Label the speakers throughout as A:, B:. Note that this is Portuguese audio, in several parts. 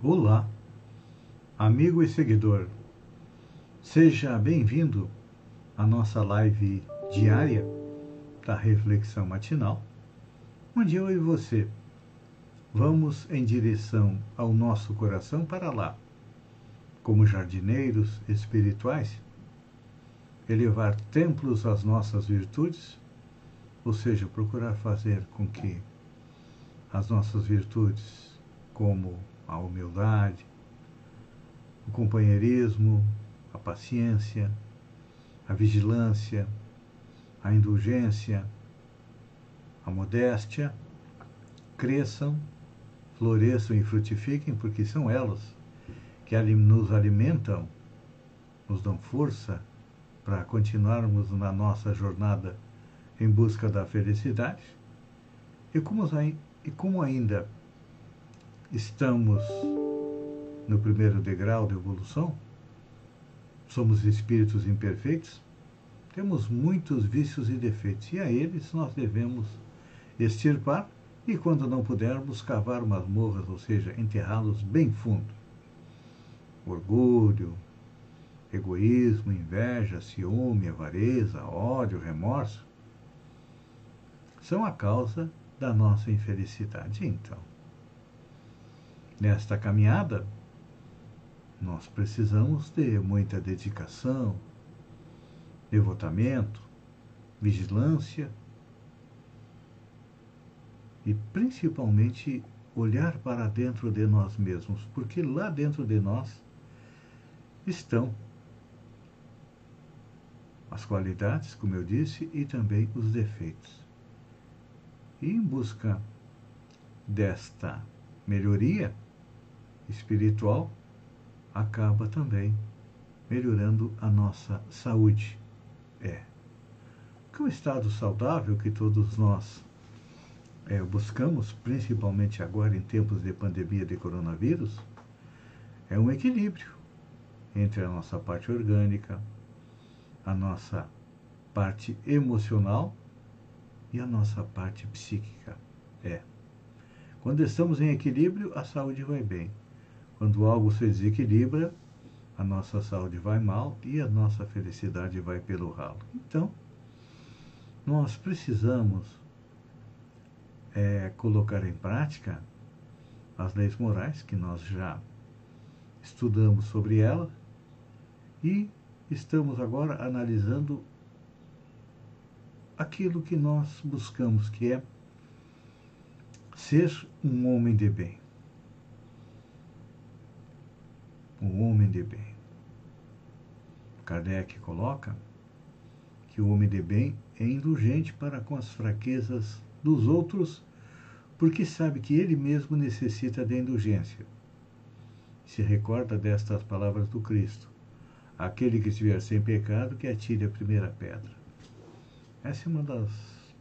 A: Olá, amigo e seguidor. Seja bem-vindo à nossa live diária da reflexão matinal, onde eu e você vamos em direção ao nosso coração para lá, como jardineiros espirituais, elevar templos às nossas virtudes, ou seja, procurar fazer com que as nossas virtudes, como a humildade, o companheirismo, a paciência, a vigilância, a indulgência, a modéstia, cresçam, floresçam e frutifiquem, porque são elas que nos alimentam, nos dão força para continuarmos na nossa jornada em busca da felicidade. E como, e como ainda estamos no primeiro degrau da evolução, somos espíritos imperfeitos, temos muitos vícios e defeitos, e a eles nós devemos extirpar e, quando não pudermos, cavar masmorras, ou seja, enterrá-los bem fundo. Orgulho, egoísmo, inveja, ciúme, avareza, ódio, remorso são a causa da nossa infelicidade. Então, nesta caminhada, nós precisamos ter muita dedicação, devotamento, vigilância e principalmente olhar para dentro de nós mesmos, porque lá dentro de nós estão as qualidades, como eu disse, e também os defeitos. E em busca desta melhoria, espiritual acaba também melhorando a nossa saúde. É. Que um estado saudável que todos nós é, buscamos, principalmente agora em tempos de pandemia de coronavírus, é um equilíbrio entre a nossa parte orgânica, a nossa parte emocional e a nossa parte psíquica. É. Quando estamos em equilíbrio, a saúde vai bem. Quando algo se desequilibra, a nossa saúde vai mal e a nossa felicidade vai pelo ralo. Então, nós precisamos é, colocar em prática as leis morais, que nós já estudamos sobre elas, e estamos agora analisando aquilo que nós buscamos, que é ser um homem de bem. Um homem de bem. Kardec coloca que o homem de bem é indulgente para com as fraquezas dos outros, porque sabe que ele mesmo necessita de indulgência. Se recorda destas palavras do Cristo: Aquele que estiver sem pecado, que atire a primeira pedra. Essa é uma das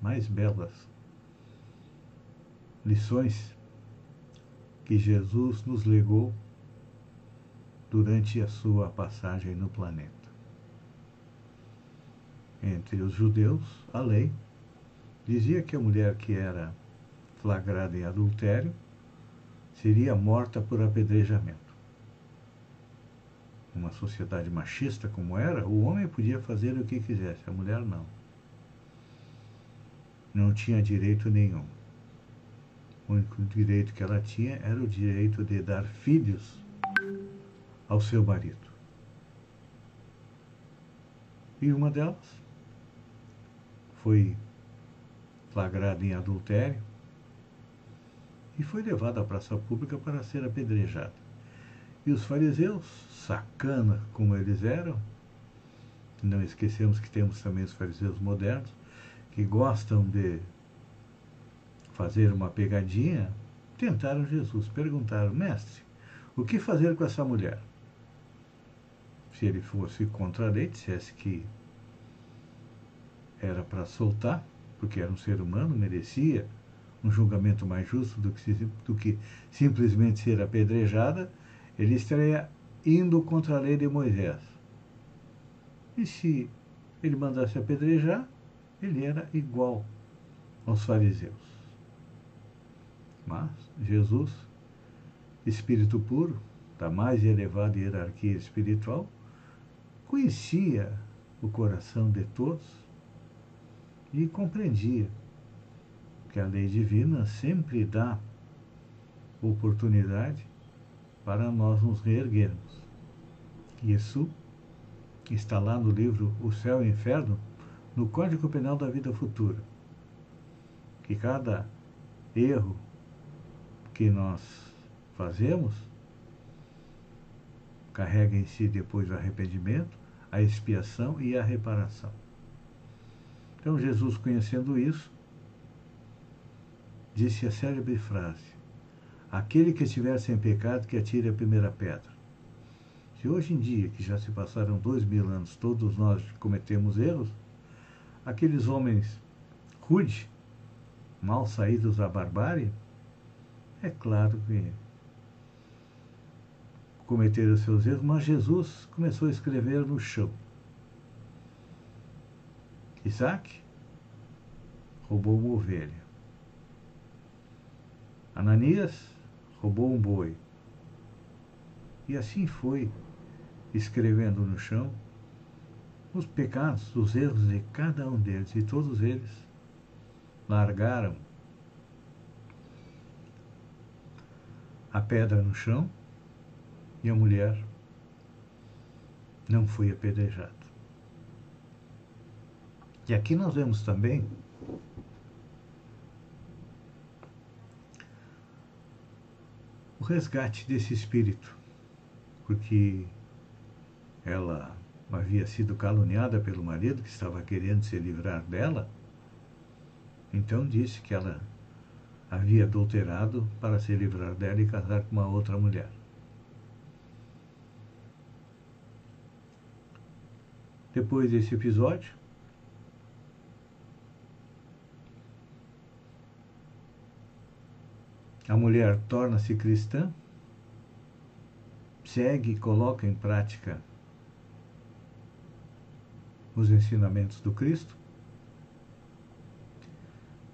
A: mais belas lições que Jesus nos legou durante a sua passagem no planeta. Entre os judeus, a lei dizia que a mulher que era flagrada em adultério seria morta por apedrejamento. Uma sociedade machista como era, o homem podia fazer o que quisesse, a mulher não. Não tinha direito nenhum. O único direito que ela tinha era o direito de dar filhos ao seu marido. E uma delas foi flagrada em adultério e foi levada à praça pública para ser apedrejada. E os fariseus, sacana como eles eram, não esquecemos que temos também os fariseus modernos, que gostam de fazer uma pegadinha tentaram Jesus, perguntaram: Mestre, o que fazer com essa mulher? Se ele fosse contra a lei, dissesse que era para soltar, porque era um ser humano, merecia um julgamento mais justo do que, do que simplesmente ser apedrejada, ele estaria indo contra a lei de Moisés. E se ele mandasse apedrejar, ele era igual aos fariseus. Mas Jesus, espírito puro, da mais elevada hierarquia espiritual, conhecia o coração de todos e compreendia que a lei divina sempre dá oportunidade para nós nos reerguermos. Isso está lá no livro O Céu e o Inferno, no Código Penal da Vida Futura. Que cada erro que nós fazemos carrega em si depois o arrependimento, a expiação e a reparação. Então Jesus, conhecendo isso, disse a célebre frase: Aquele que estiver sem pecado, que atire a primeira pedra. Se hoje em dia, que já se passaram dois mil anos, todos nós cometemos erros, aqueles homens rude, mal saídos da barbárie, é claro que cometeram seus erros, mas Jesus começou a escrever no chão. Isaac roubou uma ovelha. Ananias roubou um boi. E assim foi, escrevendo no chão os pecados, os erros de cada um deles. E todos eles largaram a pedra no chão e a mulher não foi apedrejada. E aqui nós vemos também o resgate desse espírito, porque ela havia sido caluniada pelo marido que estava querendo se livrar dela, então disse que ela havia adulterado para se livrar dela e casar com uma outra mulher. Depois desse episódio, a mulher torna-se cristã, segue e coloca em prática os ensinamentos do Cristo,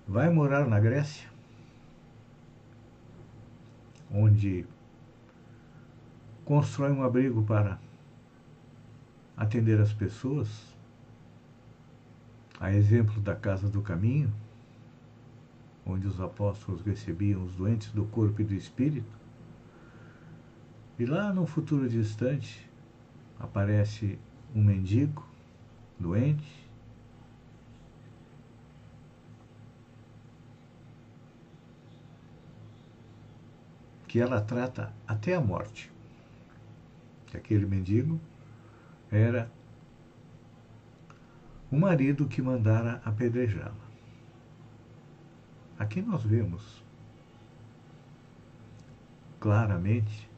A: vai morar na Grécia, onde constrói um abrigo para atender as pessoas, a exemplo da Casa do Caminho, onde os apóstolos recebiam os doentes do corpo e do espírito. E lá no futuro distante aparece um mendigo doente que ela trata até a morte. Que aquele mendigo era o marido que mandara apedrejá-la. Aqui nós vemos claramente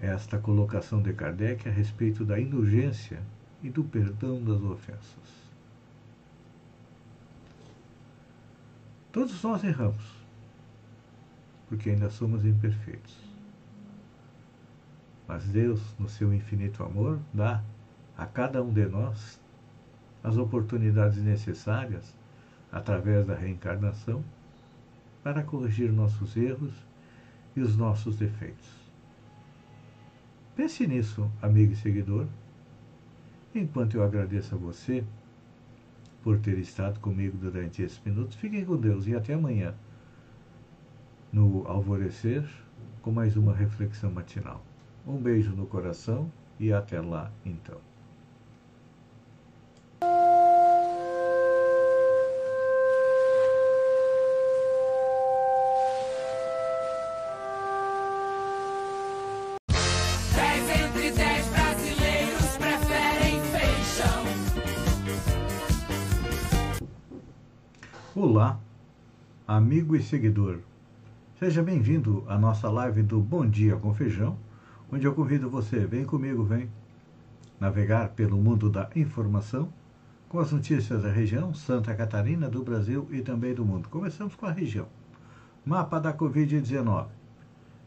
A: esta colocação de Kardec a respeito da indulgência e do perdão das ofensas. Todos nós erramos, porque ainda somos imperfeitos. Mas Deus, no seu infinito amor, dá a cada um de nós as oportunidades necessárias através da reencarnação, para corrigir nossos erros e os nossos defeitos. Pense nisso, amigo e seguidor, enquanto eu agradeço a você por ter estado comigo durante esses minutos. Fiquem com Deus e até amanhã, no alvorecer, com mais uma reflexão matinal. Um beijo no coração e até lá, então. Olá, amigo e seguidor. Seja bem-vindo à nossa live do Bom Dia com Feijão, onde eu convido você, vem comigo, vem navegar pelo mundo da informação com as notícias da região, Santa Catarina, do Brasil e também do mundo. Começamos com a região. Mapa da Covid-19.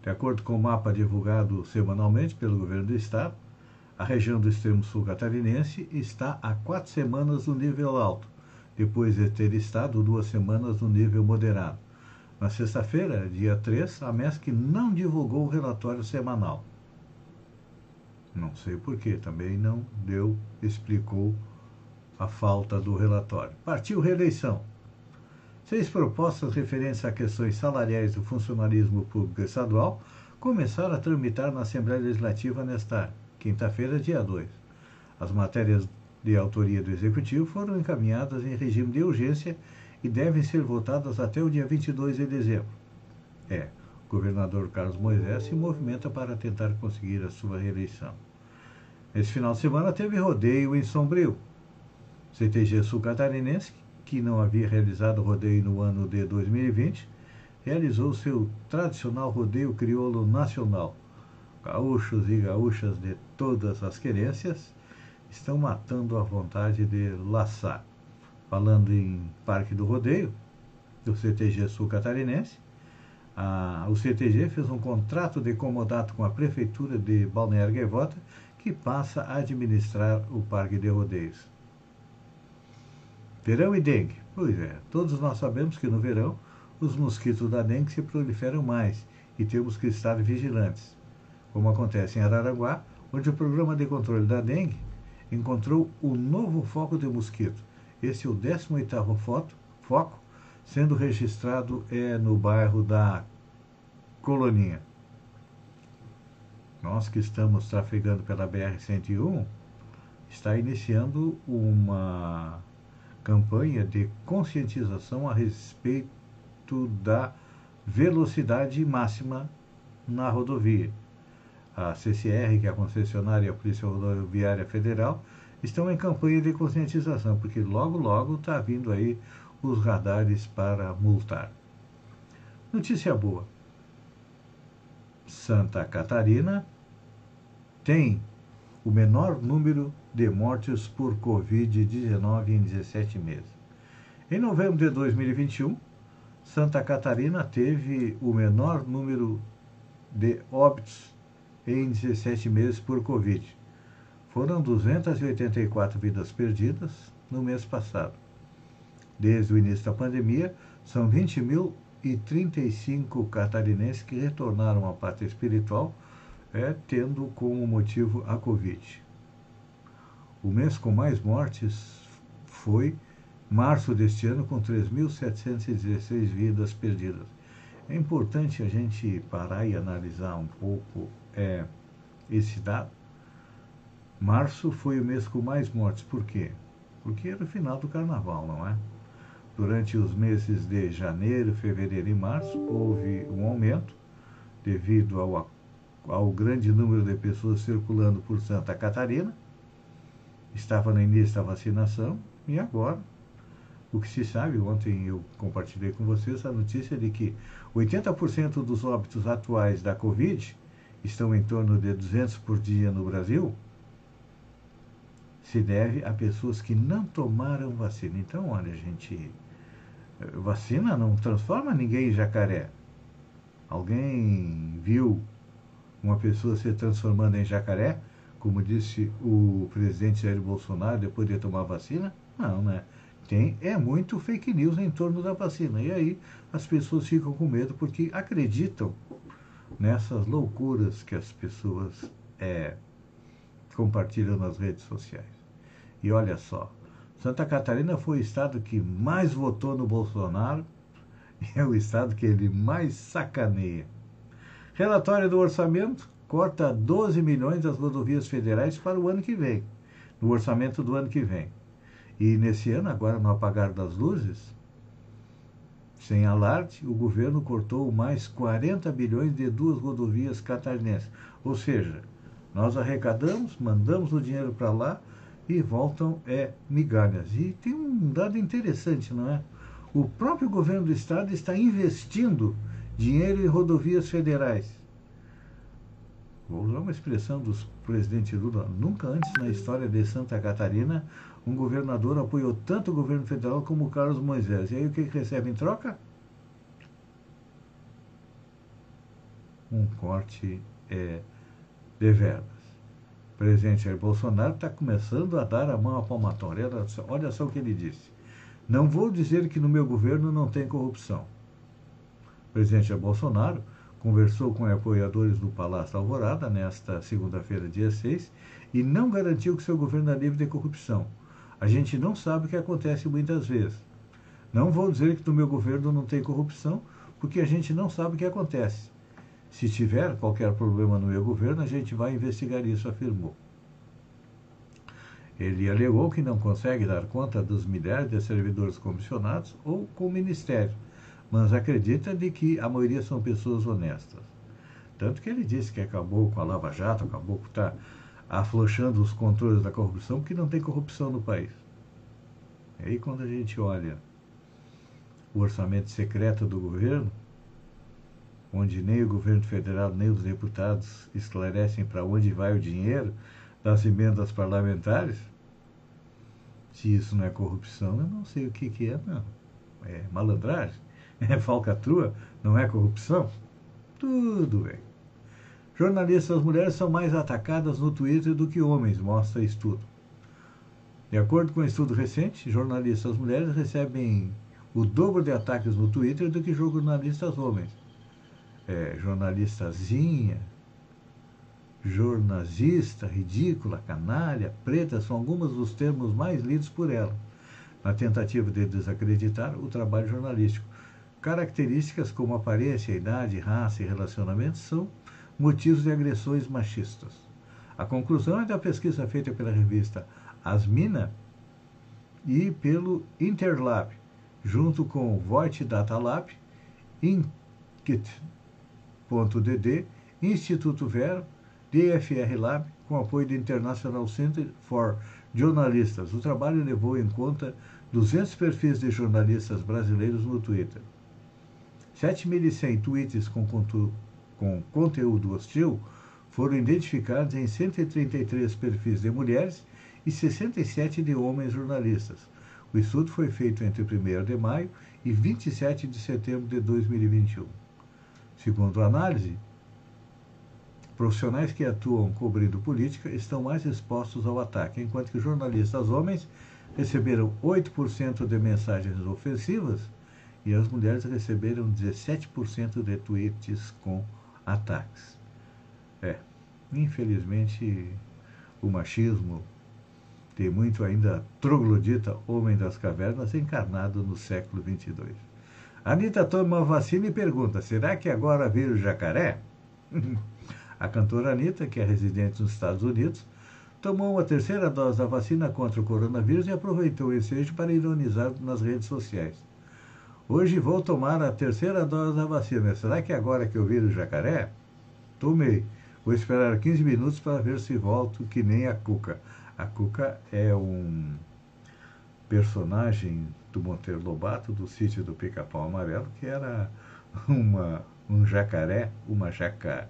A: De acordo com o mapa divulgado semanalmente pelo governo do estado, a região do extremo sul catarinense está há quatro semanas no nível alto, depois de ter estado duas semanas no nível moderado. Na sexta-feira, dia 3, a MESC não divulgou o relatório semanal. Não sei porquê, também não deu, explicou a falta do relatório. Partiu reeleição. Seis propostas referentes a questões salariais do funcionalismo público estadual começaram a tramitar na Assembleia Legislativa nesta quinta-feira, dia 2. As matérias de autoria do Executivo foram encaminhadas em regime de urgência e devem ser votadas até o dia 22 de dezembro. É, governador Carlos Moisés se movimenta para tentar conseguir a sua reeleição. Esse final de semana teve rodeio em Sombrio. CTG Sul Catarinense, que não havia realizado rodeio no ano de 2020, realizou seu tradicional rodeio crioulo nacional. Gaúchos e gaúchas de todas as querências estão matando a vontade de laçar falando em Parque do Rodeio, do CTG Sul Catarinense, a, o CTG fez um contrato de comodato com a Prefeitura de Balneário Gaivota, que passa a administrar o Parque de Rodeios. Verão e dengue. Pois é, todos nós sabemos que no verão os mosquitos da dengue se proliferam mais e temos que estar vigilantes, como acontece em Araranguá, onde o programa de controle da dengue encontrou o novo foco de mosquito, esse é o 18º foto, foco, sendo registrado é, no bairro da Coloninha. Nós que estamos trafegando pela BR-101, está iniciando uma campanha de conscientização a respeito da velocidade máxima na rodovia. A CCR, que é a concessionária a Polícia Rodoviária Federal, estão em campanha de conscientização, porque logo, logo está vindo aí os radares para multar. Notícia boa. Santa Catarina tem o menor número de mortes por Covid-19 em 17 meses. Em novembro de 2021, Santa Catarina teve o menor número de óbitos em 17 meses por Covid foram 284 vidas perdidas no mês passado. Desde o início da pandemia, são 20.035 catarinenses que retornaram à pátria espiritual, é, tendo como motivo a Covid. O mês com mais mortes foi março deste ano, com 3.716 vidas perdidas. É importante a gente parar e analisar um pouco é, esse dado, Março foi o mês com mais mortes. Por quê? Porque era o final do carnaval, não é? Durante os meses de janeiro, fevereiro e março, houve um aumento devido ao, ao grande número de pessoas circulando por Santa Catarina. Estava no início da vacinação e agora, o que se sabe, ontem eu compartilhei com vocês a notícia de que 80% dos óbitos atuais da Covid estão em torno de 200 por dia no Brasil se deve a pessoas que não tomaram vacina. Então, olha, gente, vacina não transforma ninguém em jacaré. Alguém viu uma pessoa se transformando em jacaré, como disse o presidente Jair Bolsonaro depois de tomar vacina? Não, né? Tem, é muito fake news em torno da vacina. E aí as pessoas ficam com medo porque acreditam nessas loucuras que as pessoas é, compartilham nas redes sociais. E olha só, Santa Catarina foi o estado que mais votou no Bolsonaro e é o estado que ele mais sacaneia. Relatório do orçamento corta 12 milhões das rodovias federais para o ano que vem, no orçamento do ano que vem. E nesse ano, agora no apagar das luzes, sem alarde, o governo cortou mais 40 bilhões de duas rodovias catarinenses. Ou seja, nós arrecadamos, mandamos o dinheiro para lá, e voltam é migalhas. E tem um dado interessante, não é? O próprio governo do estado está investindo dinheiro em rodovias federais. Vou usar uma expressão do presidente Lula. Nunca antes na história de Santa Catarina um governador apoiou tanto o governo federal como o Carlos Moisés. E aí o que, que recebe em troca? Um corte é, de verbas. Presidente Jair Bolsonaro está começando a dar a mão à palmatória. Olha só, olha só o que ele disse. Não vou dizer que no meu governo não tem corrupção. O presidente Jair Bolsonaro conversou com apoiadores do Palácio Alvorada nesta segunda-feira, dia 6, e não garantiu que seu governo é livre de corrupção. A gente não sabe o que acontece muitas vezes. Não vou dizer que no meu governo não tem corrupção, porque a gente não sabe o que acontece. Se tiver qualquer problema no meu governo, a gente vai investigar isso, afirmou. Ele alegou que não consegue dar conta dos milhares de servidores comissionados ou com o ministério, mas acredita de que a maioria são pessoas honestas. Tanto que ele disse que acabou com a Lava Jato, acabou com tá afrouxando os controles da corrupção, porque não tem corrupção no país. E aí quando a gente olha o orçamento secreto do governo, onde nem o governo federal nem os deputados esclarecem para onde vai o dinheiro, das emendas parlamentares, se isso não é corrupção, eu não sei o que, que é, não. É malandragem? É falcatrua? Não é corrupção? Tudo bem. Jornalistas mulheres são mais atacadas no Twitter do que homens, mostra estudo. De acordo com um estudo recente, jornalistas mulheres recebem o dobro de ataques no Twitter do que jornalistas homens. É, jornalistazinha, jornalista, ridícula, canalha, preta são alguns dos termos mais lidos por ela, na tentativa de desacreditar o trabalho jornalístico. Características como aparência, idade, raça e relacionamento são motivos de agressões machistas. A conclusão é da pesquisa feita pela revista Asmina e pelo Interlab, junto com o Voight Data Lab, Inkit.dd, Instituto Vero DFR Lab, com apoio do International Center for Jornalistas. O trabalho levou em conta 200 perfis de jornalistas brasileiros no Twitter. 7.100 tweets com, com conteúdo hostil foram identificados em 133 perfis de mulheres e 67 de homens jornalistas. O estudo foi feito entre 1 de maio e 27 de setembro de 2021. Segundo a análise, Profissionais que atuam cobrindo política estão mais expostos ao ataque, enquanto que jornalistas homens receberam 8% de mensagens ofensivas e as mulheres receberam 17% de tweets com ataques. É, infelizmente o machismo tem muito ainda troglodita homem das cavernas encarnado no século 22. Anitta toma uma vacina e pergunta: será que agora vira o jacaré? A cantora Anitta, que é residente nos Estados Unidos, tomou uma terceira dose da vacina contra o coronavírus e aproveitou o ensejo para ironizar nas redes sociais. Hoje vou tomar a terceira dose da vacina. Será que agora que eu viro jacaré? Tomei. Vou esperar 15 minutos para ver se volto que nem a Cuca. A Cuca é um personagem do Monteiro Lobato, do sítio do Pica-Pau Amarelo, que era uma, um jacaré, uma jacaré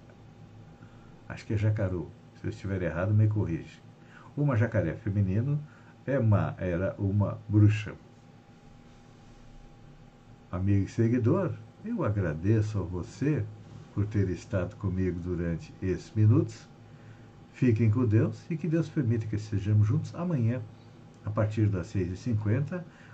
A: acho que é jacaru. Se eu estiver errado, me corrige. Uma jacaré feminino é era uma bruxa. Amigo e seguidor, eu agradeço a você por ter estado comigo durante esses minutos. Fiquem com Deus e que Deus permita que estejamos juntos amanhã, a partir das 6h50,